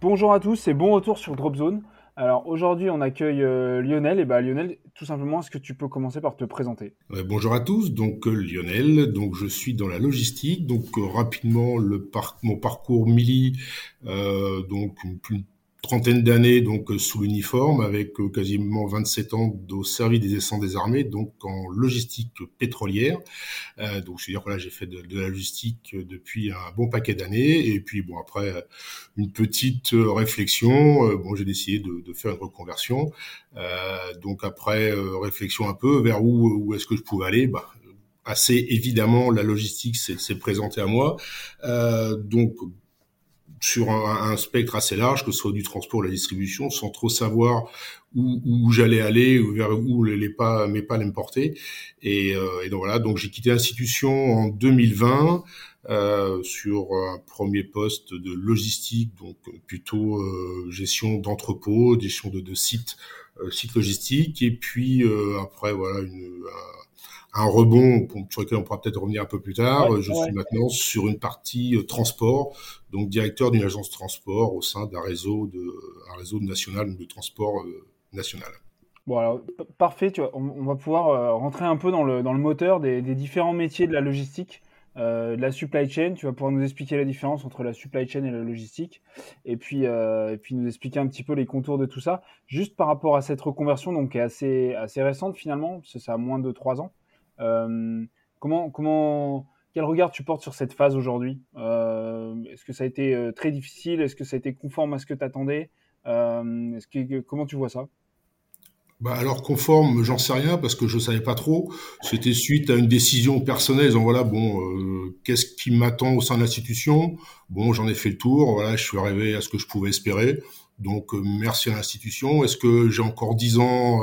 Bonjour à tous et bon retour sur Dropzone. Alors aujourd'hui, on accueille euh, Lionel. Et bah Lionel, tout simplement, est-ce que tu peux commencer par te présenter? Euh, Bonjour à tous. Donc euh, Lionel, donc je suis dans la logistique. Donc rapidement le mon parcours mili, donc une, trentaine d'années donc euh, sous l'uniforme avec euh, quasiment 27 ans au service des essents des armées donc en logistique pétrolière. Euh, donc je veux dire voilà j'ai fait de, la logistique depuis un bon paquet d'années. Et puis bon après une petite réflexion bon j'ai décidé de, faire une reconversion. Donc après réflexion un peu vers où, où est-ce que je pouvais aller bah, assez évidemment la logistique s'est présentée à moi. Donc sur un, spectre assez large, que ce soit du transport ou la distribution, sans trop savoir où, où j'allais aller, ou vers où les pas, mes pas allaient me porter. Et, euh, et donc voilà, donc j'ai quitté l'institution en 2020 euh, sur un premier poste de logistique, donc plutôt euh, gestion d'entrepôt, gestion de, de sites, euh, sites logistiques, et puis euh, après voilà une, un rebond sur lequel on pourra peut-être revenir un peu plus tard. je suis maintenant sur une partie euh, transport, donc directeur d'une agence transport au sein d'un réseau de un réseau national de transport national. Bon alors parfait, tu vois, on, va pouvoir euh, rentrer un peu dans le, dans le moteur des, des différents métiers de la logistique, de la supply chain. Tu vas pouvoir nous expliquer la différence entre la supply chain et la logistique, et puis et puis nous expliquer un petit peu les contours de tout ça. Juste par rapport à cette reconversion, donc qui est assez assez récente finalement, parce que ça a moins de trois ans. Euh, comment, comment, quel regard tu portes sur cette phase aujourd'hui? Euh, Est-ce que ça a été euh, très difficile? Est-ce que ça a été conforme à ce que tu attendais Comment tu vois ça? Bah alors conforme, j'en sais rien parce que je savais pas trop. C'était suite à une décision personnelle. Donc voilà, bon, qu'est-ce qui m'attend au sein de l'institution? Bon, j'en ai fait le tour. Voilà, je suis arrivé à ce que je pouvais espérer. Donc merci à l'institution. Est-ce que j'ai encore dix ans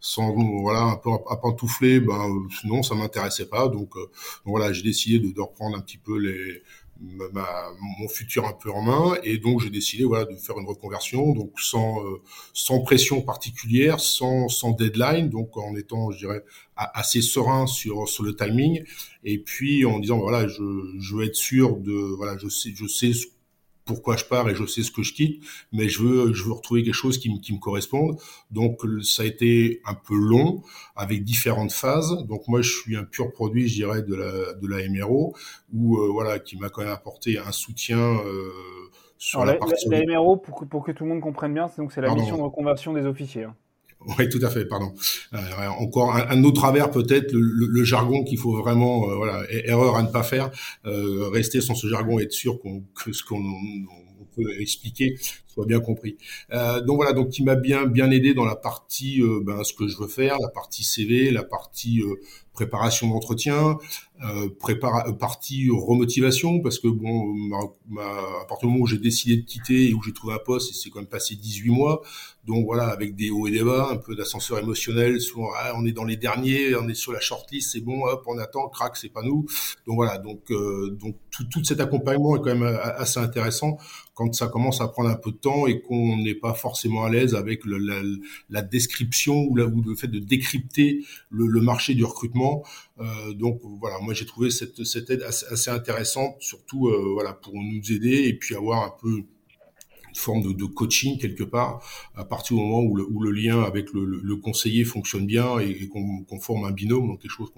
sans voilà un peu à pantoufler, ben non, ça m'intéressait pas. Donc, euh, voilà, j'ai décidé de, reprendre un petit peu les ma, mon futur un peu en main. Et donc j'ai décidé voilà de faire une reconversion donc sans euh, sans pression particulière sans sans deadline donc en étant je dirais assez serein sur sur le timing. Et puis en disant voilà je je veux être sûr de voilà je sais je sais ce pourquoi je pars et je sais ce que je quitte, mais je veux, je veux retrouver quelque chose qui, qui me corresponde. Donc ça a été un peu long avec différentes phases. Donc moi je suis un pur produit, je dirais, de la de la MRO, où euh, voilà, qui m'a quand même apporté un soutien. Euh, sur la, partie... la, MRO, pour que, pour que tout le monde comprenne bien, c'est donc c'est la mission de reconversion des officiers. Hein. Oui, tout à fait, pardon. Euh, encore un, autre travers peut-être, le, jargon qu'il faut vraiment, euh, voilà, erreur à ne pas faire, euh, rester sans ce jargon et être sûr qu'on que ce qu'on peut expliquer soit bien compris. Euh, donc voilà, donc qui m'a bien bien aidé dans la partie ben, ce que je veux faire, la partie CV, la partie préparation d'entretien, euh, prépara partie remotivation parce que bon, ma, à partir du moment où j'ai décidé de quitter et où j'ai trouvé un poste, c'est quand même passé 18 mois, donc voilà, avec des hauts et des bas, un peu d'ascenseur émotionnel, souvent ah, on est dans les derniers, on est sur la shortlist, c'est bon, hop, on attend, crac, c'est pas nous. Donc voilà, donc donc tout, tout cet accompagnement est quand même assez intéressant quand ça commence à prendre un peu de temps et qu'on n'est pas forcément à l'aise avec le, la, la, description ou, la, ou, le fait de décrypter le, le marché du recrutement. Euh, donc voilà, moi j'ai trouvé cette, cette aide assez, assez intéressante, surtout euh, voilà pour nous aider et puis avoir un peu forme de, de, coaching quelque part à partir du moment où le, où le lien avec le, le, conseiller fonctionne bien et, et qu'on forme un binôme, donc quelque chose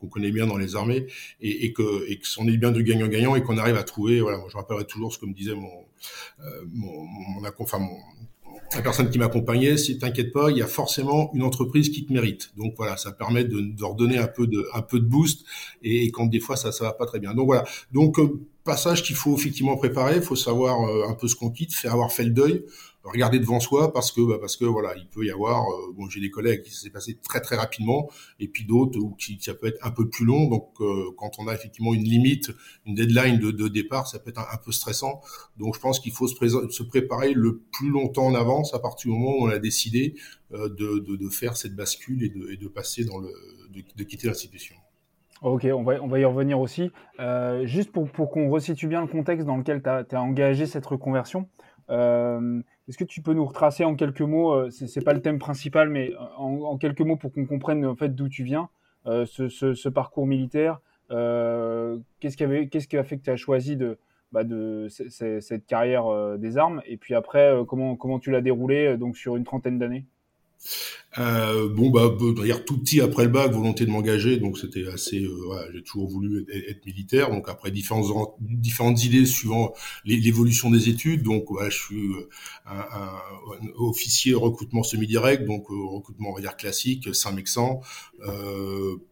qu'on connaît bien dans les armées et, et que et qu'on est bien de gagnant-gagnant et qu'on arrive à trouver. Voilà, moi je rappellerai toujours ce que me disait mon, euh, mon, mon, enfin, mon la personne qui m'accompagnait, si t'inquiète pas, il y a forcément une entreprise qui te mérite. Donc voilà, ça permet de, de redonner un peu de, un peu de boost et, quand des fois ça, ça va pas très bien. Donc voilà. Donc euh, passage qu'il faut effectivement préparer, il faut savoir euh, un peu ce qu'on quitte, faire avoir fait le deuil, regarder devant soi parce que bah, parce que voilà, il peut y avoir euh, bon, j'ai des collègues qui s'est passé très très rapidement et puis d'autres où qui ça peut être un peu plus long. Donc euh, quand on a effectivement une limite, une deadline de, départ, ça peut être un, peu stressant. Donc je pense qu'il faut se, préparer le plus longtemps en avance à partir du moment où on a décidé euh, de, de, faire cette bascule et de, passer dans le de, quitter l'institution. Ok, on va, on va y revenir aussi. Juste pour, pour qu'on resitue bien le contexte dans lequel tu as, engagé cette reconversion, est-ce que tu peux nous retracer en quelques mots, euh, c'est pas le thème principal, mais en, quelques mots pour qu'on comprenne en fait d'où tu viens, euh, ce, parcours militaire, euh, qu'est-ce qui a fait que tu as choisi de, bah, cette carrière des armes, et puis après comment comment tu l'as déroulé donc sur une trentaine d'années? Euh, bon bah dire tout petit après le bac volonté de m'engager donc c'était assez euh, j'ai toujours voulu être, militaire. Donc après différentes différentes idées suivant l'évolution des études. Donc voilà, je suis euh, un, officier recrutement semi-direct donc euh, recrutement on va dire classique Saint-Mexan.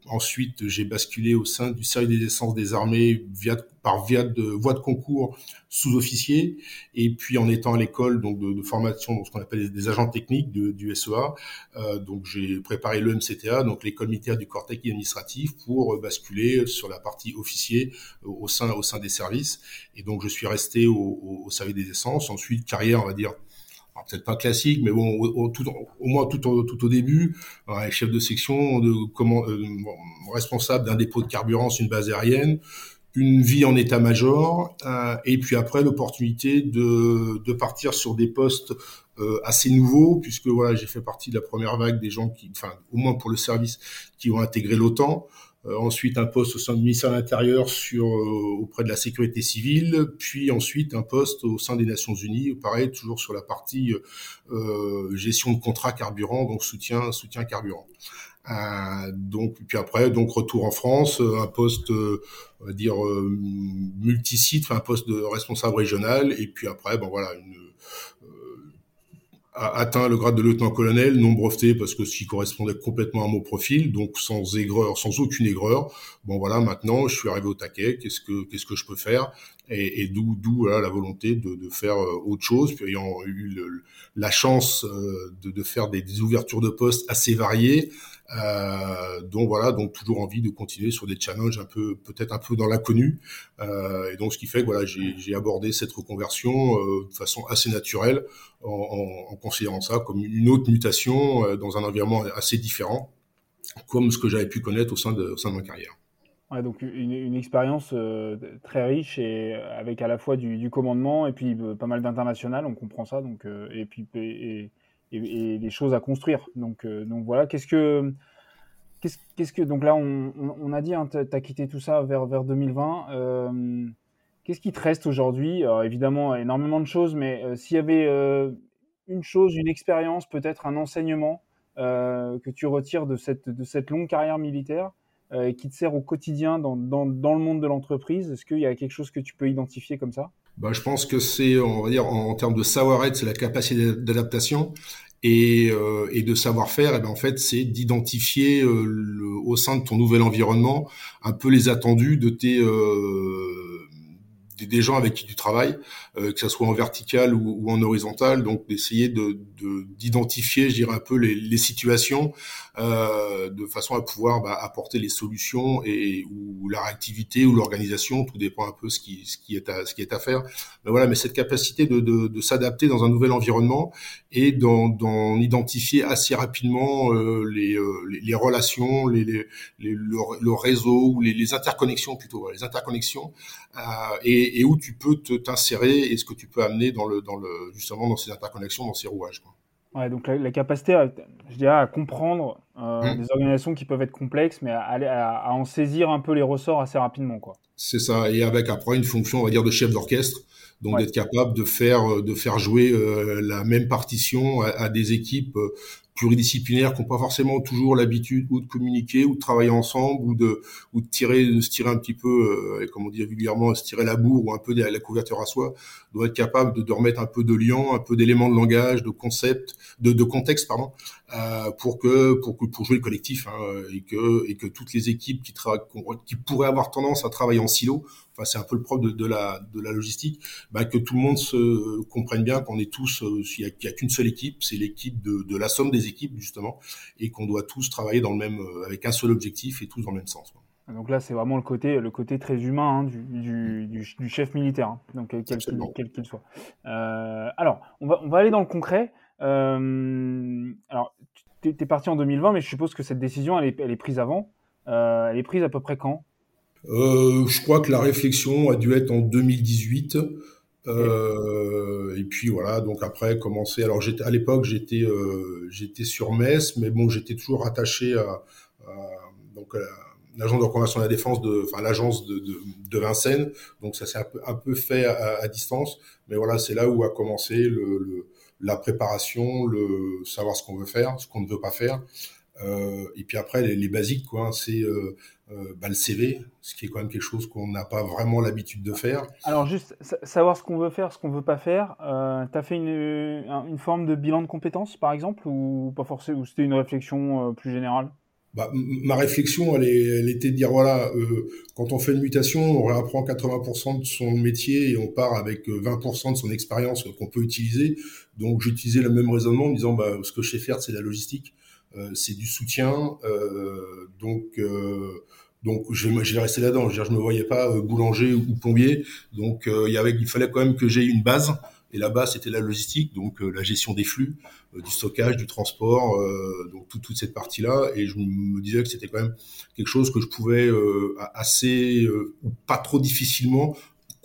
Ensuite j'ai basculé au sein du service des essences des armées via par via de voie de concours sous-officier et puis en étant à l'école donc de, formation donc ce qu'on appelle des, agents techniques du SEA euh, donc j'ai préparé le MCTA, donc l'école militaire du corps technique administratif, pour euh, basculer sur la partie officier euh, au sein au sein des services. Et donc je suis resté au, service des essences. Ensuite carrière, on va dire peut-être pas classique, mais bon, au moins tout, au, tout au début, chef de section, de comment, responsable d'un dépôt de carburant sur une base aérienne, une vie en état-major, euh, et puis après l'opportunité de, de partir sur des postes euh, assez nouveaux, puisque voilà, j'ai fait partie de la première vague des gens qui, enfin, au moins pour le service, qui ont intégré l'OTAN. Euh, ensuite, un poste au sein du ministère de l'Intérieur sur euh, auprès de la sécurité civile, puis ensuite un poste au sein des Nations Unies, pareil, toujours sur la partie gestion de contrat carburant, donc soutien soutien carburant. Euh, donc puis après donc retour en France, un poste on va dire multisite, enfin un poste de responsable régional et puis après bon voilà une a atteint le grade de lieutenant-colonel, non breveté parce que ce qui correspondait complètement à mon profil, donc sans aigreur, sans aucune aigreur. Bon voilà, maintenant je suis arrivé au taquet. Qu'est-ce que qu'est-ce que je peux faire? Et, et d'où d'où la volonté de, de, faire euh, autre chose, puis ayant eu le, la chance euh, de, de faire des, des, ouvertures de postes assez variées. Euh, donc voilà, donc toujours envie de continuer sur des challenges un peu, peut-être un peu dans l'inconnu. Euh, et donc ce qui fait que voilà, j'ai abordé cette reconversion euh, de façon assez naturelle, en, considérant ça comme une autre mutation dans un environnement assez différent, comme ce que j'avais pu connaître au sein de, ma carrière. Donc une, expérience très riche et avec à la fois du, commandement et puis pas mal d'international, on comprend ça. Donc et puis et, et, des choses à construire. Donc, euh, donc voilà, qu'est-ce que, qu'est-ce, que, donc là, on, a dit, hein, tu as quitté tout ça vers, vers 2020. Euh, qu'est-ce qui te reste aujourd'hui? Évidemment, énormément de choses, mais euh, s'il y avait une chose, une expérience, peut-être un enseignement que tu retires de cette, de cette longue carrière militaire, et qui te sert au quotidien dans, dans, dans le monde de l'entreprise Est-ce qu'il y a quelque chose que tu peux identifier comme ça? Bah, Je pense que c'est, on va dire, en, termes de savoir-être, c'est la capacité d'adaptation et, euh, et de savoir-faire. Et ben en fait, c'est d'identifier euh, au sein de ton nouvel environnement un peu les attendus de tes euh, des, gens avec qui tu travailles, euh, que ce soit en vertical ou, ou en horizontal, donc d'essayer de d'identifier, je dirais un peu les, les situations euh, de façon à pouvoir bah, apporter les solutions et ou la réactivité ou l'organisation, tout dépend un peu ce qui ce qui est à ce qui est à faire. Mais voilà, mais cette capacité de, de, de s'adapter dans un nouvel environnement et d'en identifier assez rapidement euh, les, euh, les, les relations, les, les, le, le, réseau ou les, interconnexions plutôt, les interconnexions euh, et, et, où tu peux t'insérer et ce que tu peux amener dans le dans le justement dans ces interconnexions, dans ces rouages. Ouais, donc la, capacité, je dirais, à comprendre mmh. des organisations qui peuvent être complexes, mais à, en saisir un peu les ressorts assez rapidement, quoi. C'est ça, et avec après une fonction, on va dire, de chef d'orchestre, donc d'être capable de faire de faire jouer la même partition à, à des équipes pluridisciplinaires qui n'ont pas forcément toujours l'habitude ou de communiquer ou de travailler ensemble ou de ou de tirer de se tirer un petit peu euh, comme on dit régulièrement se tirer la bourre ou un peu la, la couverture à soi doit être capable de, de remettre un peu de lien un peu d'éléments de langage de concept de, de contexte pardon euh, pour que pour que pour jouer le collectif hein, et que et que toutes les équipes qui travaillent qui pourraient avoir tendance à travailler en silo enfin c'est un peu le propre de, de, la de la logistique bah, que tout le monde se comprenne bien qu'on est tous euh, il y a, a qu'une seule équipe c'est l'équipe de, de la somme des équipes justement et qu'on doit tous travailler dans le même euh, avec un seul objectif et tous dans le même sens donc là, c'est vraiment le côté, le côté très humain hein, du, du, du, chef militaire, hein, donc quel qu'il soit. Euh, alors, on va, on va aller dans le concret. Euh, alors, tu es, parti en 2020, mais je suppose que cette décision, elle est, elle est prise avant. Euh, elle est prise à peu près quand? Euh, Je crois que la réflexion a dû être en 2018. Euh, et puis voilà, donc après commencer. Alors j'étais à l'époque j'étais j'étais sur Metz, mais bon j'étais toujours attaché à, à donc à l'agence de reconversion de la défense de, enfin l'agence de, de, de, Vincennes. Donc ça s'est un peu, un peu fait à, à, distance, mais voilà c'est là où a commencé le, le la préparation, le savoir ce qu'on veut faire, ce qu'on ne veut pas faire. Euh, et puis après, les, basiques, quoi, hein, c'est euh, euh, bah, le CV, ce qui est quand même quelque chose qu'on n'a pas vraiment l'habitude de faire. Alors juste savoir ce qu'on veut faire, ce qu'on veut pas faire. Euh, tu as fait une, une, forme de bilan de compétences, par exemple, ou pas forcément, ou c'était une réflexion euh, plus générale? Bah, ma réflexion, elle, elle, était de dire voilà, euh, quand on fait une mutation, on réapprend 80% de son métier et on part avec 20% de son expérience qu'on peut utiliser. Donc j'utilisais le même raisonnement en disant bah, ce que je sais faire, c'est la logistique, euh, c'est du soutien. Euh, donc euh, donc je, je là-dedans. Je, ne me voyais pas boulanger ou plombier. Donc il y avait, il fallait quand même que j'ai une base. Et là-bas, c'était la logistique, donc la gestion des flux, du stockage, du transport, donc tout, toute cette partie-là. Et je me disais que c'était quand même quelque chose que je pouvais assez ou pas trop difficilement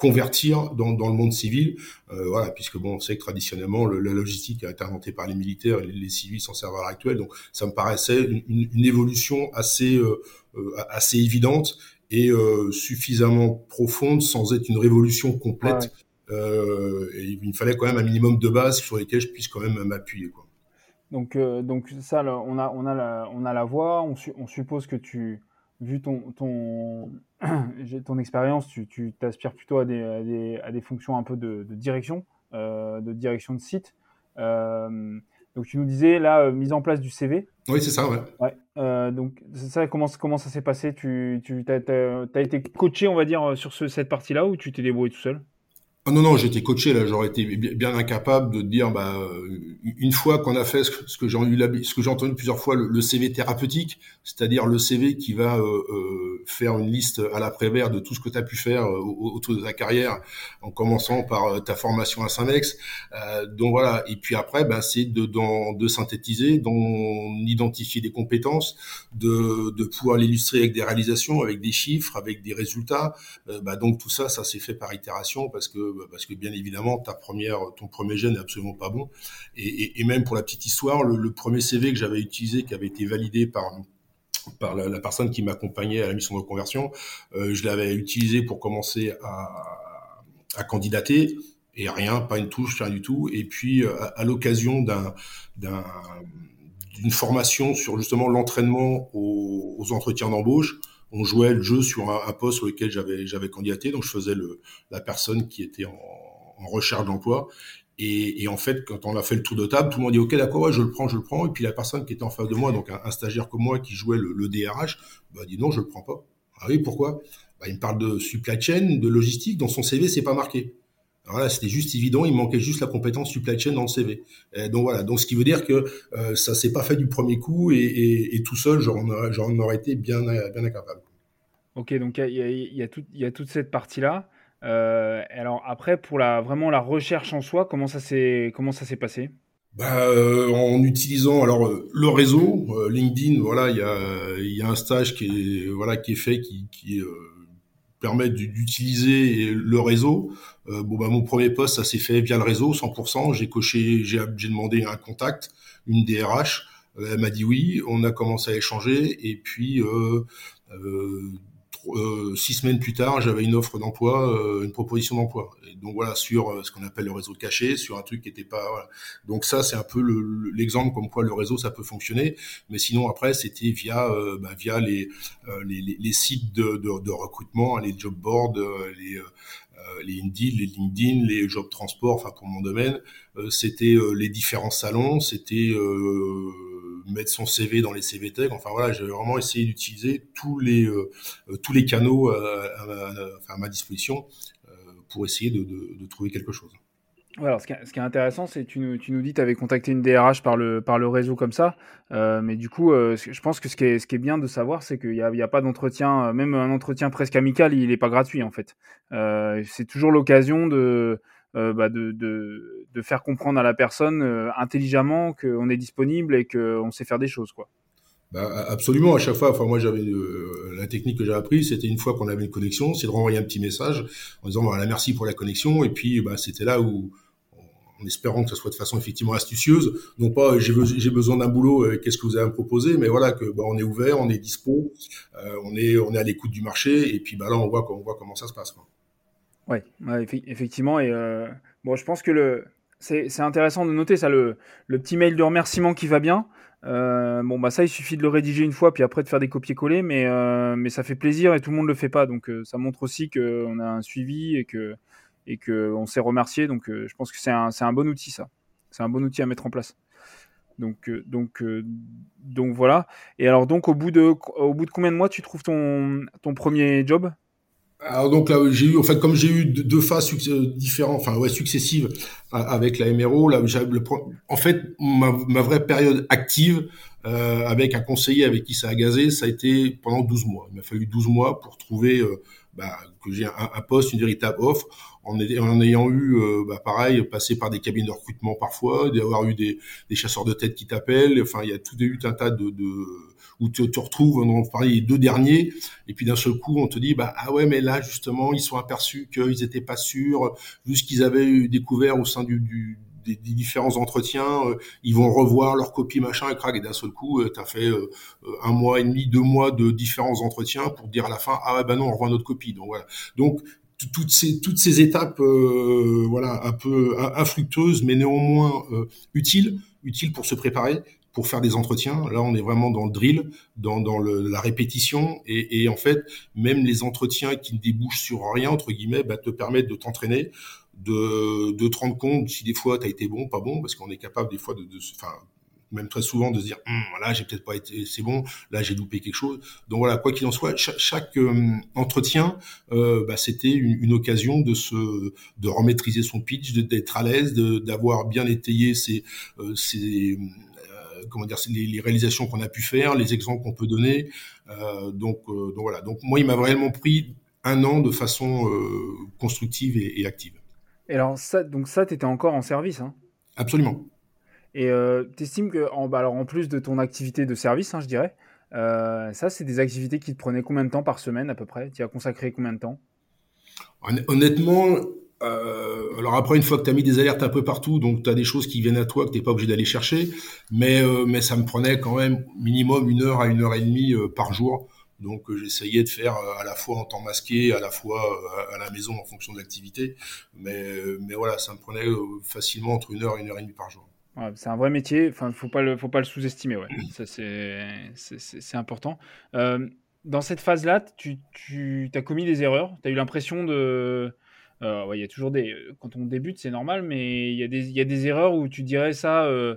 convertir dans, le monde civil, euh, voilà, puisque bon, on sait que traditionnellement le, la logistique a été inventée par les militaires, et les, civils s'en servent à l'heure actuelle, donc ça me paraissait une, évolution assez euh, euh, évidente et euh, suffisamment profonde sans être une révolution complète. Et il me fallait quand même un minimum de bases sur lesquelles je puisse quand même m'appuyer, quoi. Donc, donc ça, on a, on a la, on a la voix. On, su, on suppose que tu, vu ton, ton, ton expérience, tu t'aspires plutôt à des, à, des, à des, fonctions un peu de, de direction, euh, de direction de site. Euh, donc tu nous disais là, euh, mise en place du CV. Oui, c'est ça, ouais. ouais. Euh, donc ça, comment, comment ça s'est passé? Tu, tu as, été coaché, on va dire, sur ce, cette partie-là ou tu t'es débrouillé tout seul? Ah non, non, j'étais coaché là, j'aurais été bien incapable de dire, bah, une fois qu'on a fait ce que j'ai entendu plusieurs fois, le, CV thérapeutique, c'est-à-dire le CV qui va euh, euh, faire une liste à l'après-vert de tout ce que tu as pu faire euh, autour de ta carrière, en commençant par euh, ta formation à Saint-Mex. Euh, donc voilà, et puis après, bah, c'est de, de, synthétiser, d'identifier des compétences, de, de pouvoir l'illustrer avec des réalisations, avec des chiffres, avec des résultats. bah, donc tout ça, ça s'est fait par itération parce que parce que bien évidemment ta première, ton premier gène est absolument pas bon. Et, même pour la petite histoire, le, premier CV que j'avais utilisé, qui avait été validé par la, personne qui m'accompagnait à la mission de conversion, euh, je l'avais utilisé pour commencer à, candidater et rien, pas une touche, rien du tout. Et puis à, à l'occasion d'un d'une formation sur justement l'entraînement aux entretiens d'embauche, on jouait le jeu sur un, poste sur lequel j'avais j'avais candidaté, donc je faisais le, la personne qui était en, recherche d'emploi. Et, en fait, quand on a fait le tour de table, tout le monde dit OK, d'accord, ouais, je le prends, je le prends. Et puis la personne qui était en face de moi, donc un, stagiaire comme moi qui jouait le, DRH, bah, dit non, je le prends pas. Ah oui, pourquoi? Bah, Il me parle de supply chain, de logistique. Dans son CV, c'est pas marqué. Voilà, c'était juste évident, il manquait juste la compétence supply chain dans le CV. Et donc voilà, donc ce qui veut dire que euh, ça s'est pas fait du premier coup et, et, et tout seul, j'en aurais, été bien, bien incapable. Ok, donc il y a, y, a y a toute cette partie-là. Euh, alors après, pour la, vraiment la recherche en soi, comment ça s'est passé? Bah, euh, en utilisant alors euh, le réseau euh, LinkedIn, voilà, il y a il y a un stage qui est voilà qui est fait qui, qui permet d'utiliser le réseau. Euh, bon, bah, mon premier poste, ça s'est fait via le réseau, 100%. J'ai coché, j'ai demandé un contact, une DRH. Elle m'a dit oui. On a commencé à échanger et puis euh, euh, euh, six semaines plus tard, j'avais une offre d'emploi, euh, une proposition d'emploi. donc voilà, sur euh, ce qu'on appelle le réseau caché, sur un truc qui n'était pas. Voilà. Donc ça, c'est un peu l'exemple comme quoi le réseau ça peut fonctionner. Mais sinon après, c'était via bah, via les, les, sites de, recrutement, les job boards, les les Indeed, les LinkedIn, les jobs transport, enfin pour mon domaine, c'était les différents salons, c'était mettre son CV dans les CV Tech. Enfin voilà, j'ai vraiment essayé d'utiliser tous les euh, euh, tous les canaux euh, à, ma disposition pour essayer de, trouver quelque chose. Alors, ce, qui est, ce qui est intéressant, c'est que tu nous, tu nous dis que tu avais contacté une DRH par le, par le réseau comme ça. mais du coup, je pense que ce qui est, ce qui est bien de savoir, c'est qu'il n'y a, pas d'entretien, même un entretien presque amical, il n'est pas gratuit en fait. c'est toujours l'occasion de, euh, bah de, de, de, faire comprendre à la personne euh, intelligemment qu'on est disponible et qu'on sait faire des choses. Quoi. Bah, absolument, à chaque fois. Enfin, moi, j'avais euh, la technique que j'ai appris, c'était une fois qu'on avait une connexion, c'est de renvoyer un petit message en disant voilà, merci pour la connexion. Et puis, bah, c'était là où, en espérant que ce soit de façon effectivement astucieuse, non pas j'ai besoin d'un boulot, qu'est-ce que vous avez à me proposer, mais voilà que bah, on est ouvert, on est dispo, on est on est à l'écoute du marché, et puis bah là on voit on voit comment ça se passe. Oui, ouais, effectivement. Et euh, bon, je pense que c'est, intéressant de noter ça, le, le, petit mail de remerciement qui va bien. Euh, bon, bah ça, il suffit de le rédiger une fois, puis après de faire des copier-coller, mais, euh, mais ça fait plaisir et tout le monde le fait pas. Donc ça montre aussi qu'on a un suivi et que et que on s'est remercié. Donc je pense que c'est un, un bon outil ça. C'est un bon outil à mettre en place. Donc donc donc voilà. Et alors donc au bout de au bout de combien de mois tu trouves ton ton premier job? Alors donc là, j'ai eu, en fait, comme j'ai eu deux phases différentes, enfin ouais, successives avec la MRO, là, le, en fait, ma, vraie période active euh, avec un conseiller avec qui ça a gazé, ça a été pendant 12 mois. Il m'a fallu 12 mois pour trouver euh, bah, que j'ai un, poste, une véritable offre, en, ayant eu, euh, bah, pareil, passé par des cabines de recrutement parfois, d'avoir eu des, des, chasseurs de tête qui t'appellent. Enfin, il y a tout eu un tas de, de où tu te retrouves, on parlait les deux derniers, et puis d'un seul coup, on te dit, bah, ah ouais, mais là, justement, ils sont aperçus qu'ils étaient pas sûrs, vu ce qu'ils avaient découvert au sein du, des, différents entretiens, euh, ils vont revoir leur copie machin et crac et d'un seul coup, euh, tu as fait euh, un mois et demi, deux mois de différents entretiens pour dire à la fin ah ouais bah non on revoit notre copie. Donc voilà. Donc toutes ces toutes ces étapes voilà un peu infructueuses mais néanmoins utiles utiles pour se préparer pour faire des entretiens. Là, on est vraiment dans le drill, dans, dans le, la répétition. Et, et, en fait, même les entretiens qui ne débouchent sur rien, entre guillemets, bah, te permettent de t'entraîner, de, de te rendre compte si des fois tu as été bon, pas bon, parce qu'on est capable des fois de, de enfin, même très souvent de se dire hum, voilà j'ai peut-être pas été c'est bon là j'ai loupé quelque chose donc voilà quoi qu'il en soit chaque, euh, entretien euh, bah, c'était une, une, occasion de se de remaîtriser son pitch d'être à l'aise d'avoir bien étayé ses, euh, ses comment dire, les, les réalisations qu'on a pu faire, les exemples qu'on peut donner. Euh, donc, euh, donc voilà. Donc moi, il m'a vraiment pris un an de façon euh, constructive et, et, active. Et alors ça, donc ça, tu étais encore en service, hein? Absolument. Et euh, tu estimes que, en, bah, alors en plus de ton activité de service, hein, je dirais, euh, ça, c'est des activités qui te prenaient combien de temps par semaine à peu près? Tu as consacré combien de temps? Honnêtement, euh, alors après, une fois que tu as mis des alertes un peu partout, donc tu as des choses qui viennent à toi que tu pas obligé d'aller chercher, mais, euh, mais ça me prenait quand même minimum une heure à une heure et demie euh, par jour. Donc j'essayais de faire à la fois en temps masqué, à la fois à la maison en fonction de l'activité. Mais, mais voilà, ça me prenait facilement entre une heure et une heure et demie par jour. Ouais, c'est un vrai métier, enfin, faut pas le, faut pas le sous-estimer, ouais. Ça, c'est, important. dans cette phase-là, tu, tu as commis des erreurs? Tu as eu l'impression de euh, il y a toujours des. Quand on débute, c'est normal, mais il y, a des, y a des erreurs où tu dirais ça. Euh,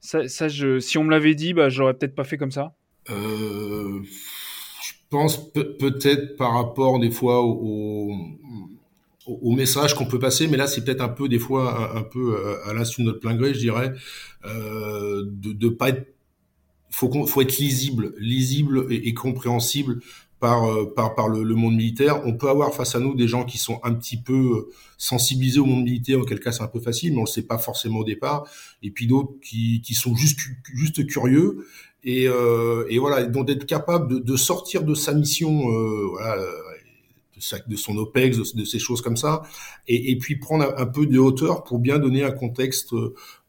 ça, si on me l'avait dit, bah, j'aurais peut-être pas fait comme ça. Euh, je pense peut-être par rapport des fois au, au, message qu'on peut passer, mais là c'est peut-être un peu des fois un, peu à l'insu de notre plein gré, je dirais, euh, de, de pas être faut, faut être lisible, lisible et compréhensible par, euh, par, par le, monde militaire. On peut avoir face à nous des gens qui sont un petit peu euh, sensibilisés au monde militaire, auquel cas c'est un peu facile, mais on ne le sait pas forcément au départ. Et puis d'autres qui, qui sont juste, juste curieux. Et, euh, et voilà, donc d'être capable de, de, sortir de sa mission, euh, voilà, de, son OPEX, de, ces choses comme ça, et, et puis prendre un, peu de hauteur pour bien donner un contexte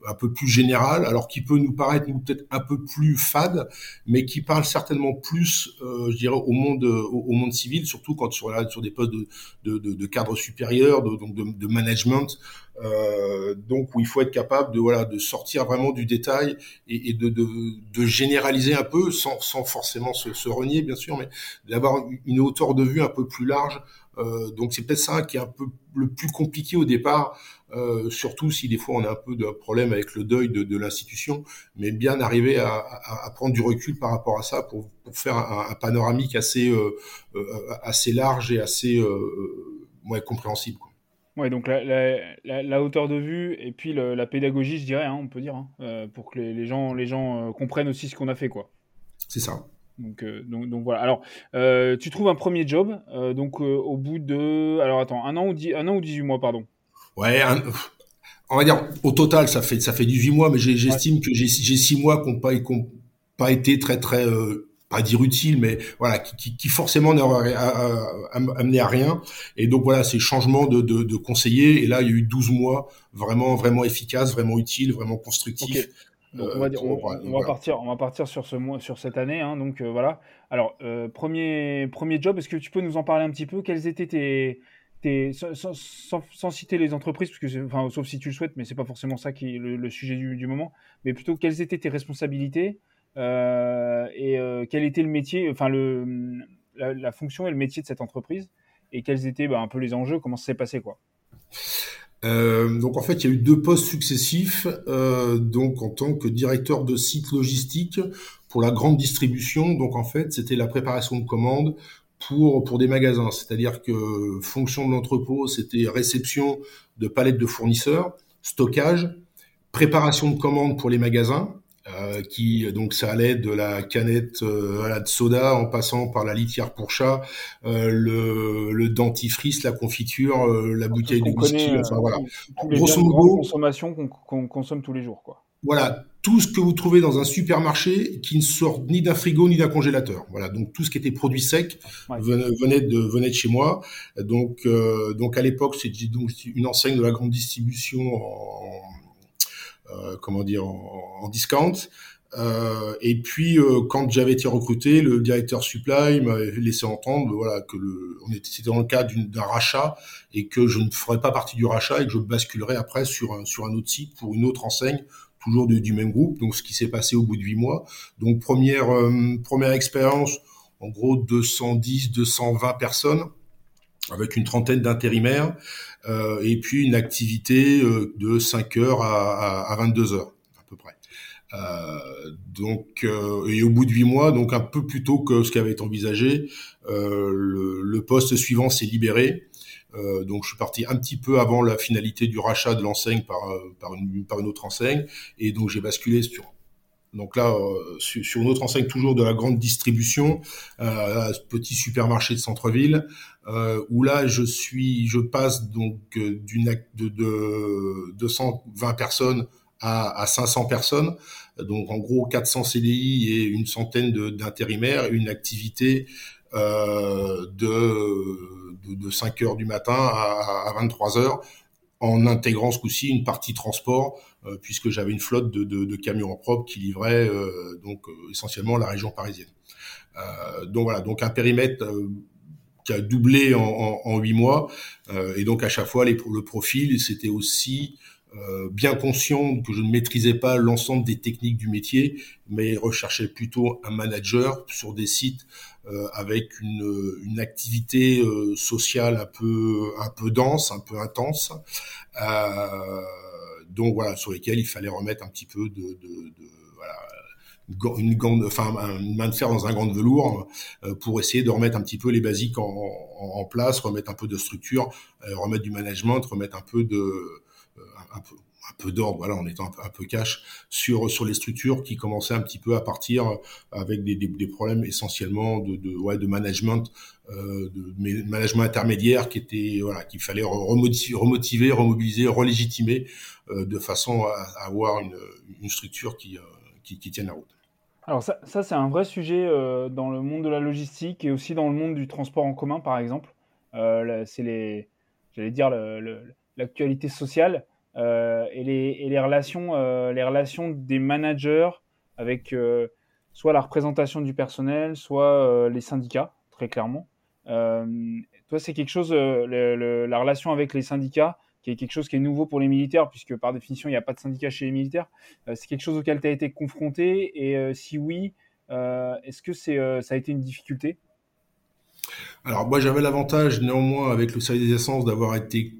un peu plus général, alors qui peut nous paraître peut-être un peu plus fade, mais qui parle certainement plus, euh, je dirais, au monde, au, monde civil, surtout quand sur, sur des postes de, de, de, de cadre supérieur, de, donc de, de management, euh, donc où il faut être capable de voilà de sortir vraiment du détail et, et de, de, de, généraliser un peu, sans, sans forcément se, se renier bien sûr, mais d'avoir une hauteur de vue un peu plus large. Euh, donc c'est peut-être ça qui est un peu le plus compliqué au départ euh, surtout si des fois on a un peu de problème avec le deuil de, de l'institution, mais bien arriver à, à, à, prendre du recul par rapport à ça pour, pour faire un, un, panoramique assez, euh, euh assez large et assez euh, ouais, compréhensible. Quoi. Ouais, donc la, la, la, hauteur de vue et puis le, la pédagogie, je dirais, hein, on peut dire, hein, pour que les, les gens, les gens comprennent aussi ce qu'on a fait, quoi. C'est ça. Donc, euh, donc, donc, voilà. Alors, euh, tu trouves un premier job, euh, donc au bout de, alors attends, un an ou dix, un an ou 18 mois, pardon. Ouais, un, on va dire au total ça fait ça fait 18 mois, mais j'estime ouais. que j'ai 6 mois qui n'ont pas, pas été très très euh, pas dire utile, mais voilà, qui, qui forcément n'auraient amené à rien. Et donc voilà, ces changements de, de, de, conseiller. Et là, il y a eu 12 mois vraiment vraiment efficaces, vraiment utiles, vraiment constructifs. Okay. Donc on va, dire, on, on, on va partir, on va partir sur ce mois, sur cette année. Hein, donc euh, voilà. Alors euh, premier premier job, est-ce que tu peux nous en parler un petit peu? Quels étaient tes sans, citer les entreprises, parce que enfin, sauf si tu le souhaites, mais c'est pas forcément ça qui est le, sujet du, moment, mais plutôt quelles étaient tes responsabilités euh, et euh, quel était le métier, enfin le, la, la, fonction et le métier de cette entreprise, et quels étaient bah, un peu les enjeux, comment ça s'est passé quoi. Euh, donc en fait, il y a eu deux postes successifs. Euh, donc en tant que directeur de site logistique pour la grande distribution. Donc en fait, c'était la préparation de commandes pour, pour des magasins. C'est-à-dire que fonction de l'entrepôt, c'était réception de palettes de fournisseurs, stockage, préparation de commandes pour les magasins, euh, qui donc ça allait de la canette euh, à la de soda en passant par la litière pour chat, euh, le, le, dentifrice, la confiture, la bouteille de whisky, enfin voilà. Grosso modo, consommation qu'on qu consomme tous les jours, quoi. Voilà, tout ce que vous trouvez dans un supermarché qui ne sort ni d'un frigo ni d'un congélateur. Voilà, donc tout ce qui était produit sec venait de venait de chez moi. Donc euh, donc à l'époque c'était donc une enseigne de la grande distribution en euh, comment dire en, en discount. Euh, et puis euh, quand j'avais été recruté, le directeur supply m'avait laissé entendre voilà que le on était c'était dans le cadre d'un rachat et que je ne ferais pas partie du rachat et que je basculerais après sur un sur un autre site pour une autre enseigne toujours du, même groupe. Donc, ce qui s'est passé au bout de huit mois. Donc, première euh, première expérience, en gros 210, 220 personnes avec une trentaine d'intérimaires euh, et puis une activité euh, de 5 heures à, à, à 22 heures à peu près. Donc et au bout de huit mois, donc un peu plus tôt que ce qui avait été envisagé, le, poste suivant s'est libéré euh, donc je suis parti un petit peu avant la finalité du rachat de l'enseigne par, euh, par, une, par une autre enseigne, et donc j'ai basculé sur donc là, euh, sur, une autre enseigne toujours de la grande distribution, euh, petit supermarché de centre-ville, euh, où là je suis, je passe donc d'une de, de 220 personnes à, à 500 personnes, donc en gros 400 CDI et une centaine d'intérimaires, une activité euh, de, de, de, 5 heures du matin à, à 23 heures en intégrant ce coup-ci une partie transport, euh, puisque j'avais une flotte de, de, de, camions en propre qui livraient euh, donc euh, essentiellement la région parisienne. Euh, donc voilà, donc un périmètre euh, qui a doublé en huit mois, et donc à chaque fois les, le profil, c'était aussi euh, bien conscient que je ne maîtrisais pas l'ensemble des techniques du métier, mais recherchais plutôt un manager sur des sites euh, avec une, une activité euh, sociale un peu un peu dense, un peu intense. Euh, donc voilà, sur lesquels il fallait remettre un petit peu de, de, de voilà, une grande, enfin, une main de fer dans un grand velours euh, pour essayer de remettre un petit peu les basiques en, en, place, remettre un peu de structure, euh, remettre du management, remettre un peu de un peu, un d'ordre, voilà, en étant un peu, cash sur sur les structures qui commençaient un petit peu à partir avec des, des, problèmes essentiellement de, de, ouais, de management, euh, de management intermédiaire qui était voilà qu'il fallait remotiver, remobiliser, relégitimer euh, de façon à, avoir une, une structure qui, euh, qui, qui tienne la route. Alors ça, ça c'est un vrai sujet dans le monde de la logistique et aussi dans le monde du transport en commun par exemple. C'est les, j'allais dire l'actualité sociale. Et, les, et les, relations, les relations des managers avec soit la représentation du personnel, soit les syndicats, très clairement. toi, c'est quelque chose, la relation avec les syndicats, qui est quelque chose qui est nouveau pour les militaires, puisque par définition, il n'y a pas de syndicat chez les militaires. c'est quelque chose auquel tu as été confronté, et si oui, est-ce que c'est, ça a été une difficulté? Alors moi j'avais l'avantage néanmoins avec le service des essences d'avoir été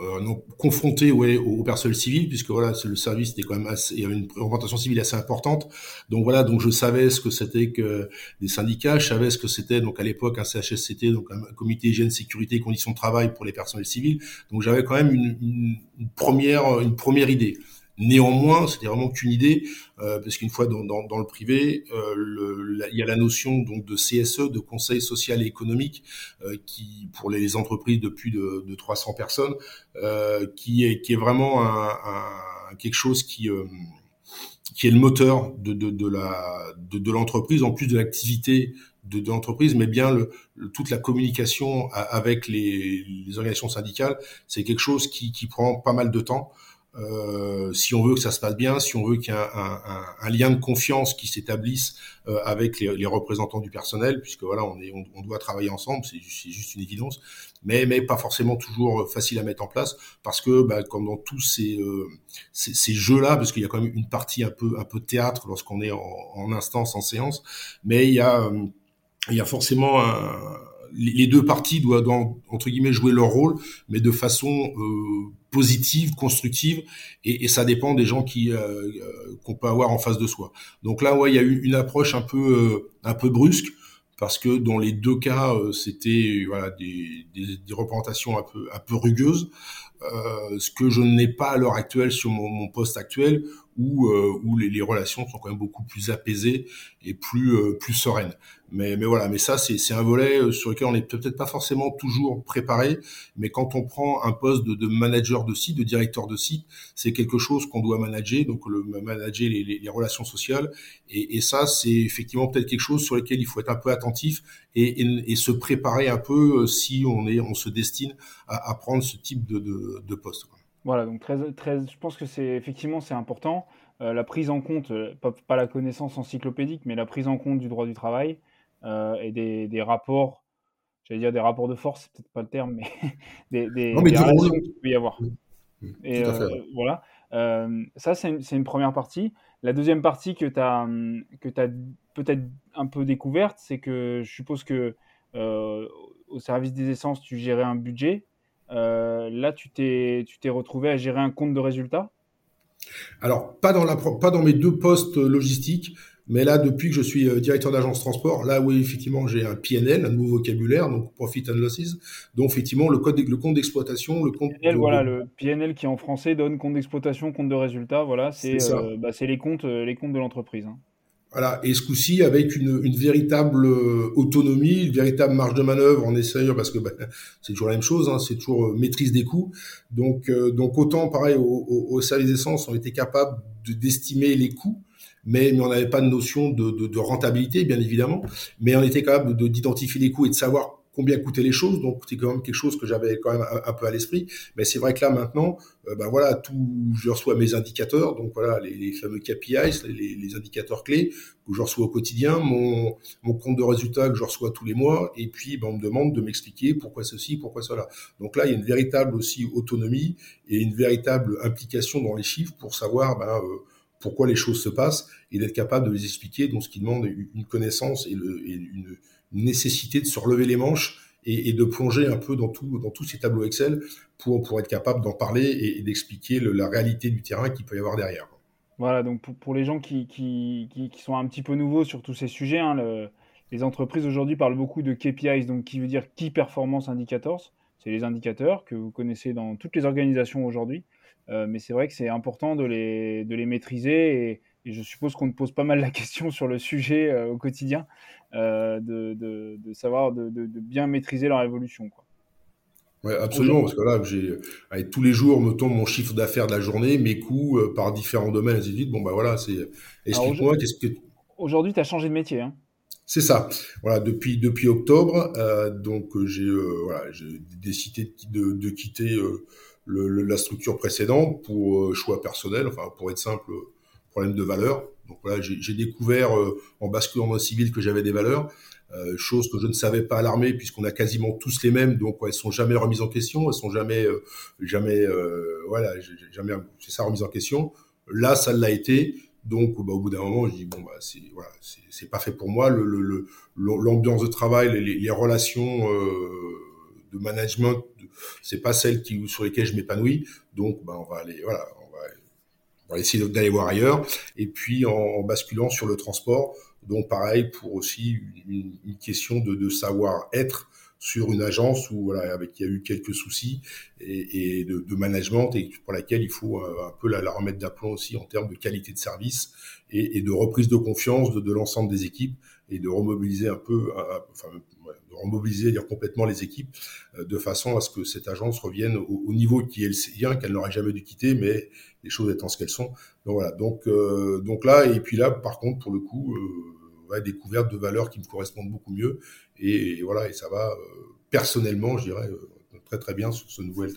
euh, non, confronté ouais, au, personnel civil puisque voilà le service était quand même assez, il y avait une représentation civile assez importante. Donc voilà donc je savais ce que c'était que des syndicats je savais ce que c'était donc à l'époque un CHSCT donc un comité hygiène sécurité et conditions de travail pour les personnels civils. Donc j'avais quand même une, une, première une première idée Néanmoins, c'était vraiment qu'une idée, euh, parce qu'une fois dans, dans, dans, le privé, euh, le, il y a la notion donc de CSE, de Conseil social et économique, euh, qui pour les entreprises de plus de, de 300 personnes, euh, qui est qui est vraiment un, un, quelque chose qui euh, qui est le moteur de, de, de la de, de l'entreprise en plus de l'activité de, de l'entreprise, mais bien le, toute la communication avec les, les organisations syndicales, c'est quelque chose qui, qui prend pas mal de temps. Euh, si on veut que ça se passe bien, si on veut qu'il y ait un, lien de confiance qui s'établisse euh, avec les, les, représentants du personnel, puisque voilà, on, est, on, doit travailler ensemble, c'est juste une évidence, mais, mais pas forcément toujours facile à mettre en place, parce que bah, comme dans tous ces, euh, ces, ces jeux-là, parce qu'il y a quand même une partie un peu, un peu théâtre lorsqu'on est en, en, instance, en séance, mais il y a, euh, il y a forcément un les deux parties doivent, entre guillemets jouer leur rôle, mais de façon euh, positive, constructive, et, et, ça dépend des gens qui euh, euh, qu'on peut avoir en face de soi. Donc là, ouais, il y a eu une approche un peu euh, un peu brusque parce que dans les deux cas, c'était voilà des, des, des, représentations un peu un peu rugueuses. Euh, ce que je n'ai pas à l'heure actuelle sur mon, mon, poste actuel, où, euh, où les, les, relations sont quand même beaucoup plus apaisées et plus, euh, plus sereines. Mais, mais voilà, mais ça, c'est un volet sur lequel on n'est peut-être pas forcément toujours préparé, mais quand on prend un poste de, de manager de site, de directeur de site, c'est quelque chose qu'on doit manager, donc le manager les, les, relations sociales, et, et ça, c'est effectivement peut-être quelque chose sur lequel il faut être un peu attentif et, et, et se préparer un peu si on, est, on se destine à, à prendre ce type de, de de, poste. Voilà, donc très, très, je pense que c'est effectivement c'est important. Euh, la prise en compte, euh, pas, la connaissance encyclopédique, mais la prise en compte du droit du travail euh, et des, des rapports, j'allais dire des rapports de force, c'est peut-être pas le terme, mais des, des, non, mais des relations qu'il peut y avoir. Et euh, voilà, ça c'est une, une, première partie. La deuxième partie que tu as, que as peut-être un peu découverte, c'est que je suppose que au service des essences, tu gérais un budget là, tu t'es, retrouvé à gérer un compte de résultats? Alors, pas dans, la, pas dans mes deux postes logistiques, mais là, depuis que je suis euh, directeur d'agence transport, là, oui, effectivement, j'ai un PNL, un nouveau vocabulaire, donc Profit and Losses. Donc, effectivement, le, code, le compte d'exploitation, le compte. PNL, de... voilà, le PNL qui en français donne compte d'exploitation, compte de résultats. Voilà, c'est, euh, bah, les comptes, les comptes de l'entreprise. Hein. Voilà, et ce coup-ci avec une, une, véritable euh, autonomie, une véritable marge de manœuvre en essayant, parce que bah, c'est toujours la même chose, hein, c'est toujours euh, maîtrise des coûts. Donc, euh, donc autant pareil au, au, au service d'essence, on était capable de d'estimer les coûts, mais, mais on n'avait pas de notion de, de, de, rentabilité, bien évidemment, mais on était capable d'identifier les coûts et de savoir combien coûtaient les choses. Donc c'est quand même quelque chose que j'avais quand même un, peu à l'esprit. Mais c'est vrai que là maintenant, euh, ben voilà, tout, je reçois mes indicateurs, donc voilà les, les fameux KPIs, les, les, indicateurs clés que je reçois au quotidien, mon, mon compte de résultats que je reçois tous les mois, et puis ben, on me demande de m'expliquer pourquoi ceci, pourquoi cela. Donc là, il y a une véritable aussi autonomie et une véritable implication dans les chiffres pour savoir ben, euh, pourquoi les choses se passent et d'être capable de les expliquer, donc ce qui demande une connaissance et, le, et une nécessité de se relever les manches et, de plonger un peu dans, tout, dans tous ces tableaux Excel pour, pour être capable d'en parler et, d'expliquer la réalité du terrain qu'il peut y avoir derrière. Voilà, donc pour, les gens qui, qui, qui, sont un petit peu nouveaux sur tous ces sujets, hein, le, les entreprises aujourd'hui parlent beaucoup de KPIs, donc qui veut dire Key Performance Indicators. C'est les indicateurs que vous connaissez dans toutes les organisations aujourd'hui. Euh, mais c'est vrai que c'est important de les, de les maîtriser et, et je suppose qu'on te pose pas mal la question sur le sujet euh, au quotidien, euh, de, de, de, savoir de, de, bien maîtriser leur évolution. Quoi. Ouais, absolument, parce que là, j'ai, tous les jours me tombe mon chiffre d'affaires de la journée, mes coûts euh, par différents domaines, de suite. Bon, bah voilà, c'est. Explique-moi, qu'est-ce que. Aujourd'hui, tu as changé de métier. Hein C'est ça. Voilà, depuis depuis octobre, donc j'ai voilà, décidé de, de quitter le, la structure précédente pour choix personnel, enfin pour être simple, problème de valeur. Donc voilà, j'ai découvert en basculant dans le civil que j'avais des valeurs, chose que je ne savais pas à l'armée puisqu'on a quasiment tous les mêmes, donc elles sont jamais remises en question, elles sont jamais jamais voilà, jamais c'est ça remise en question. Là, ça l'a été. Donc, bah, au bout d'un moment, je dis bon, bah, c'est voilà, c'est pas fait pour moi. Le l'ambiance de travail, les, les relations euh, de management, c'est pas celle qui sur lesquelles je m'épanouis. Donc, bah, on va aller, voilà, on va, essayer d'aller voir ailleurs. Et puis, en, en, basculant sur le transport, donc pareil pour aussi une, une question de, de savoir être sur une agence où voilà avec il y a eu quelques soucis et, et de, de, management et pour laquelle il faut euh, un peu la, la remettre d'aplomb aussi en termes de qualité de service et, et de reprise de confiance de, de l'ensemble des équipes et de remobiliser un peu, enfin de remobiliser dire complètement les équipes euh, de façon à ce que cette agence revienne au, au niveau qui est le sien qu'elle n'aurait jamais dû quitter mais les choses étant ce qu'elles sont. Donc voilà. Donc euh, donc là et puis là par contre pour le coup ouais, découverte de valeurs qui me correspondent beaucoup mieux. Et, voilà, et ça va euh, personnellement, je dirais, euh, très très bien sur ce nouvel,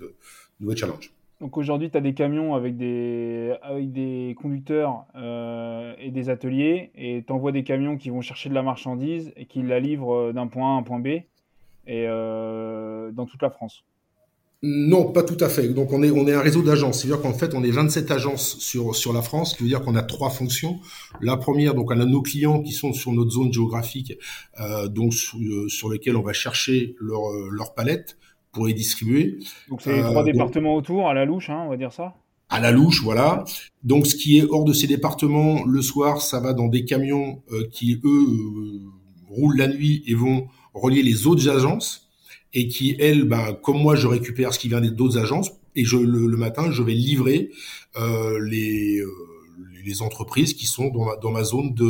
nouvel challenge. Donc aujourd'hui, tu as des camions avec des, avec des conducteurs euh, et des ateliers, et tu envoies des camions qui vont chercher de la marchandise et qui la livrent d'un point A à un point B, et euh, dans toute la France. Non, pas tout à fait. Donc on est on est un réseau d'agences. C'est-à-dire qu'en fait on est 27 agences sur sur la France, ce qui veut dire qu'on a trois fonctions. La première, donc on a nos clients qui sont sur notre zone géographique, euh, donc sur, euh, sur lesquels on va chercher euh, leur palette pour les distribuer. Donc c'est les trois euh, départements autour, à la louche, hein, on va dire ça? À la louche, voilà. Donc ce qui est hors de ces départements, le soir, ça va dans des camions euh, qui eux roulent la nuit et vont relier les autres agences et qui, elle, ben, comme moi, je récupère ce qui vient d'autres agences et je, le, matin, je vais livrer euh, les, euh, les entreprises qui sont dans ma, dans ma zone de,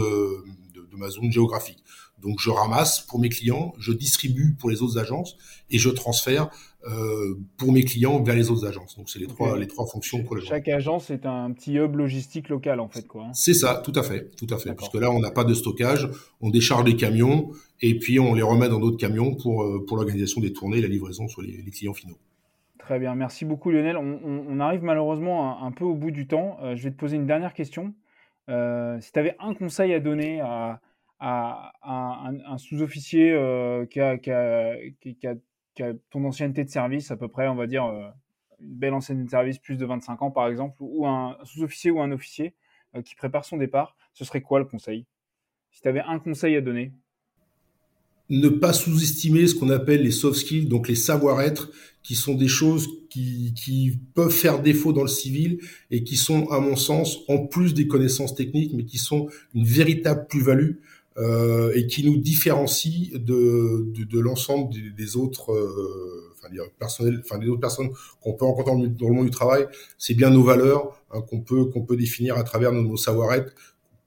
de, de ma zone géographique. Donc je ramasse pour mes clients, je distribue pour les autres agences et je transfère euh, pour mes clients vers les autres agences. Donc c'est les trois les trois fonctions pour Chaque agence est un petit hub logistique local en fait quoi. Hein. C'est ça, tout à fait, tout à fait. Parce que là on n'a pas de stockage, on décharge les camions et puis on les remet dans d'autres camions pour euh, pour l'organisation des tournées et la livraison sur les, les clients finaux. Très bien, merci beaucoup Lionel. On, on, on arrive malheureusement un, un, peu au bout du temps. Euh, je vais te poser une dernière question. Euh, si tu avais un conseil à donner à à, un, sous-officier euh, qui, a, qui, ton ancienneté de service, à peu près, on va dire, euh, une belle ancienneté de service, plus de 25 ans par exemple, ou un sous-officier ou un officier euh, qui prépare son départ, ce serait quoi le conseil? Si tu avais un conseil à donner. Ne pas sous-estimer ce qu'on appelle les soft skills, donc les savoir-être, qui sont des choses qui, peuvent faire défaut dans le civil et qui sont, à mon sens, en plus des connaissances techniques, mais qui sont une véritable plus-value et qui nous différencie de, de, de l'ensemble des, des, autres euh, enfin, des autres personnes qu'on peut rencontrer dans le monde du travail. C'est bien nos valeurs hein, qu'on peut qu'on peut définir à travers nos, nos savoir-être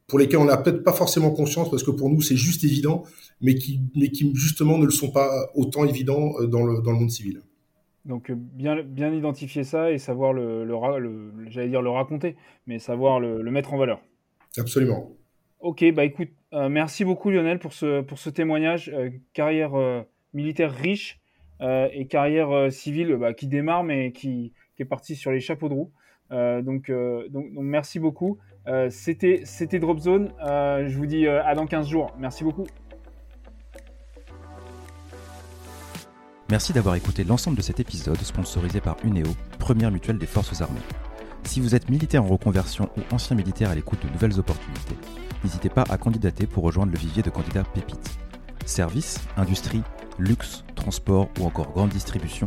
pour lesquels on n'a peut-être pas forcément conscience parce que pour nous c'est juste évident, mais qui mais qui justement ne le sont pas autant évidents euh, dans le dans le monde civil. Donc bien, bien identifier ça et savoir le, le, le j'allais dire le raconter, mais savoir le, le mettre en valeur. Absolument. Ok, bah écoute, euh, merci beaucoup Lionel pour ce, témoignage. Euh, carrière euh, militaire riche et carrière civile bah, qui démarre mais qui, est partie sur les chapeaux de roue. donc, merci beaucoup. C'était c'était Drop Zone. je vous dis à dans 15 jours. Merci beaucoup. Merci d'avoir écouté l'ensemble de cet épisode sponsorisé par Uneo, première mutuelle des forces armées. Si vous êtes militaire en reconversion ou ancien militaire à l'écoute de nouvelles opportunités, n'hésitez pas à candidater pour rejoindre le vivier de candidats pépites. Services, industrie, luxe, transport ou encore grande distribution.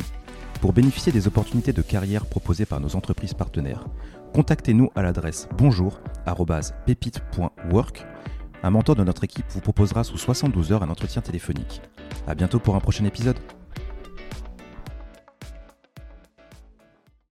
Pour bénéficier des opportunités de carrière proposées par nos entreprises partenaires, contactez-nous à l'adresse bonjour@pépite.work. Un mentor de notre équipe vous proposera sous 72 heures un entretien téléphonique. À bientôt pour un prochain épisode.